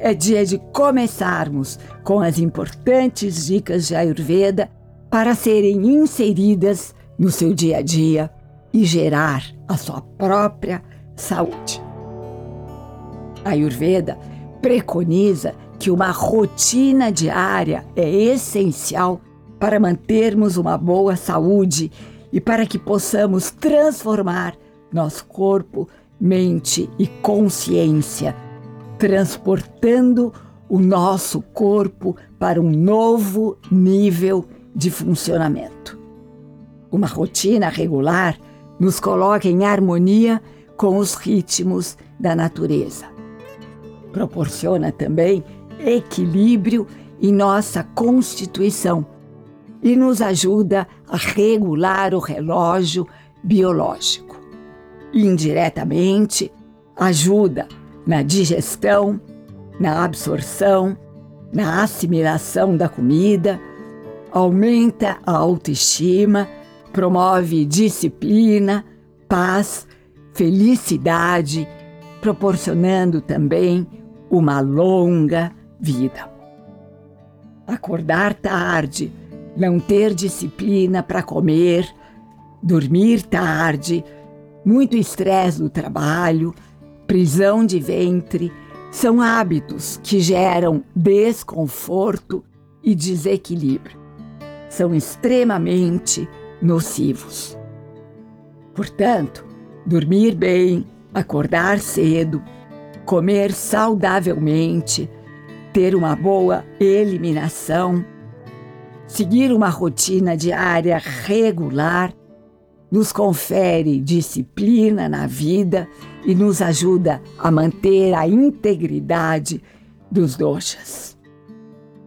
é dia de começarmos com as importantes dicas de Ayurveda para serem inseridas no seu dia a dia e gerar a sua própria saúde. A Ayurveda preconiza que uma rotina diária é essencial para mantermos uma boa saúde e para que possamos transformar nosso corpo, mente e consciência transportando o nosso corpo para um novo nível de funcionamento. Uma rotina regular nos coloca em harmonia com os ritmos da natureza. Proporciona também equilíbrio em nossa constituição e nos ajuda a regular o relógio biológico. Indiretamente, ajuda na digestão, na absorção, na assimilação da comida, aumenta a autoestima, promove disciplina, paz, felicidade, proporcionando também uma longa vida. Acordar tarde, não ter disciplina para comer, dormir tarde, muito estresse no trabalho, prisão de ventre, são hábitos que geram desconforto e desequilíbrio. São extremamente nocivos. Portanto, dormir bem, acordar cedo, comer saudavelmente, ter uma boa eliminação, seguir uma rotina diária regular nos confere disciplina na vida e nos ajuda a manter a integridade dos doshas.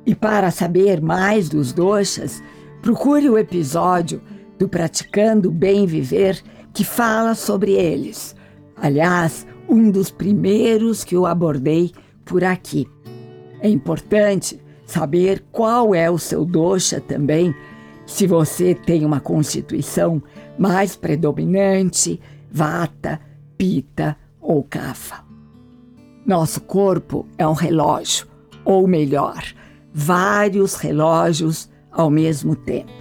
E para saber mais dos doshas, procure o episódio do Praticando Bem Viver que fala sobre eles. Aliás, um dos primeiros que eu abordei por aqui. É importante saber qual é o seu dosha também, se você tem uma constituição mais predominante, vata, pita ou kapha. Nosso corpo é um relógio, ou melhor, vários relógios ao mesmo tempo.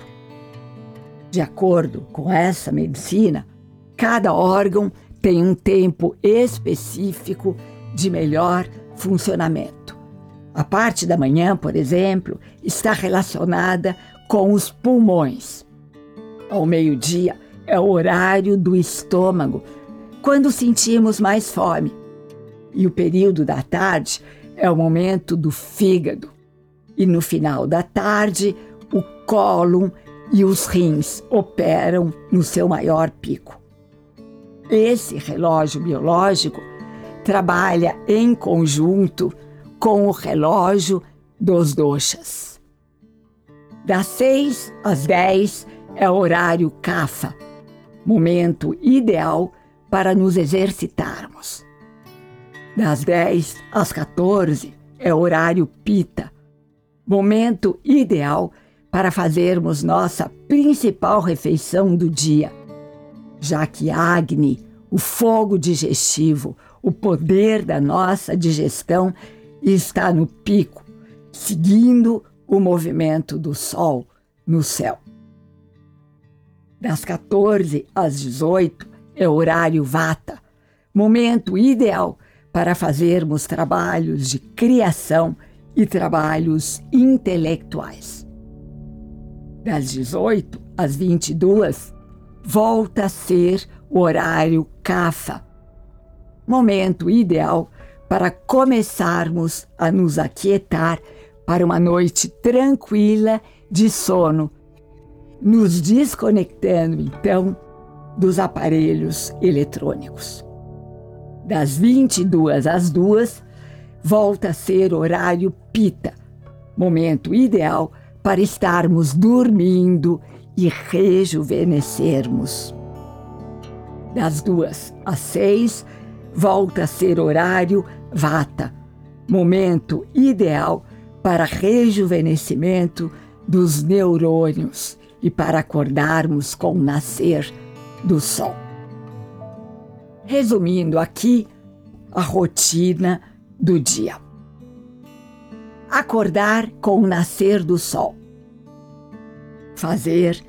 De acordo com essa medicina, cada órgão tem um tempo específico de melhor funcionamento. A parte da manhã, por exemplo, está relacionada com os pulmões. Ao meio-dia é o horário do estômago, quando sentimos mais fome. E o período da tarde é o momento do fígado. E no final da tarde, o cólon e os rins operam no seu maior pico. Esse relógio biológico trabalha em conjunto com o relógio dos doshas. Das 6 às 10 é o horário CAFA, momento ideal para nos exercitarmos. Das 10 às 14 é horário pita, momento ideal para fazermos nossa principal refeição do dia, já que Agni, o fogo digestivo, o poder da nossa digestão, está no pico, seguindo o movimento do Sol no céu. Das 14 às 18 é horário vata, momento ideal para fazermos trabalhos de criação e trabalhos intelectuais. Das 18 às 22, volta a ser o horário Kapha, momento ideal para começarmos a nos aquietar para uma noite tranquila de sono nos desconectando então dos aparelhos eletrônicos. Das 22 às 2, volta a ser horário pita, momento ideal para estarmos dormindo e rejuvenescermos. Das duas às seis, volta a ser horário Vata, momento ideal para rejuvenescimento dos neurônios e para acordarmos com o nascer do sol. Resumindo aqui a rotina do dia. Acordar com o nascer do sol. Fazer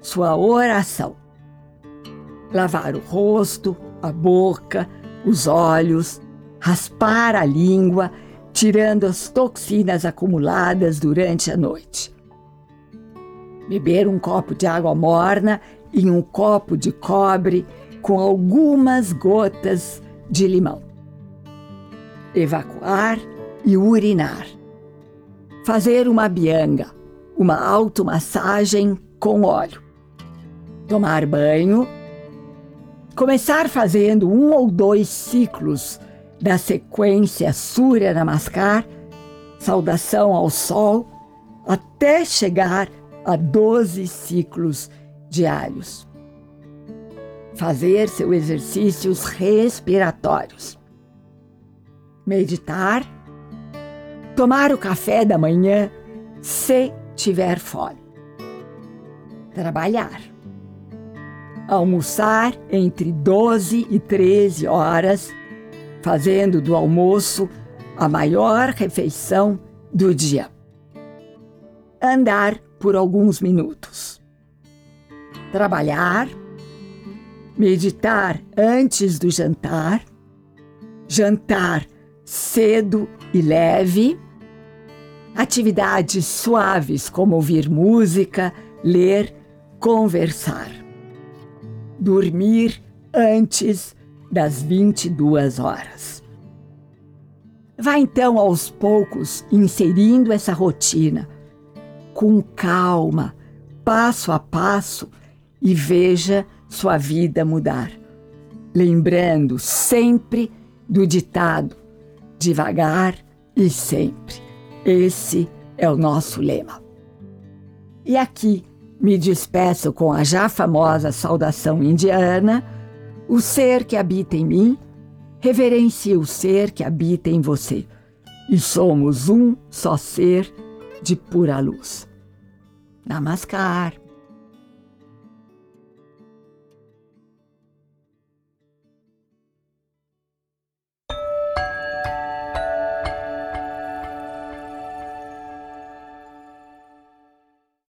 sua oração. Lavar o rosto, a boca, os olhos, raspar a língua, tirando as toxinas acumuladas durante a noite. Beber um copo de água morna em um copo de cobre com algumas gotas de limão. Evacuar e urinar. Fazer uma bianga, uma automassagem com óleo. Tomar banho. Começar fazendo um ou dois ciclos da sequência Surya Namaskar, saudação ao sol, até chegar a 12 ciclos diários. Fazer seus exercícios respiratórios. Meditar. Tomar o café da manhã se tiver fome. Trabalhar. Almoçar entre 12 e 13 horas, fazendo do almoço a maior refeição do dia. Andar por alguns minutos. Trabalhar, meditar antes do jantar, jantar cedo e leve, atividades suaves como ouvir música, ler, conversar. Dormir antes das 22 horas. Vá então aos poucos inserindo essa rotina com calma, passo a passo e veja sua vida mudar. Lembrando sempre do ditado: devagar e sempre. Esse é o nosso lema. E aqui me despeço com a já famosa saudação indiana: o ser que habita em mim reverencia o ser que habita em você. E somos um só ser de pura luz. Namaskar.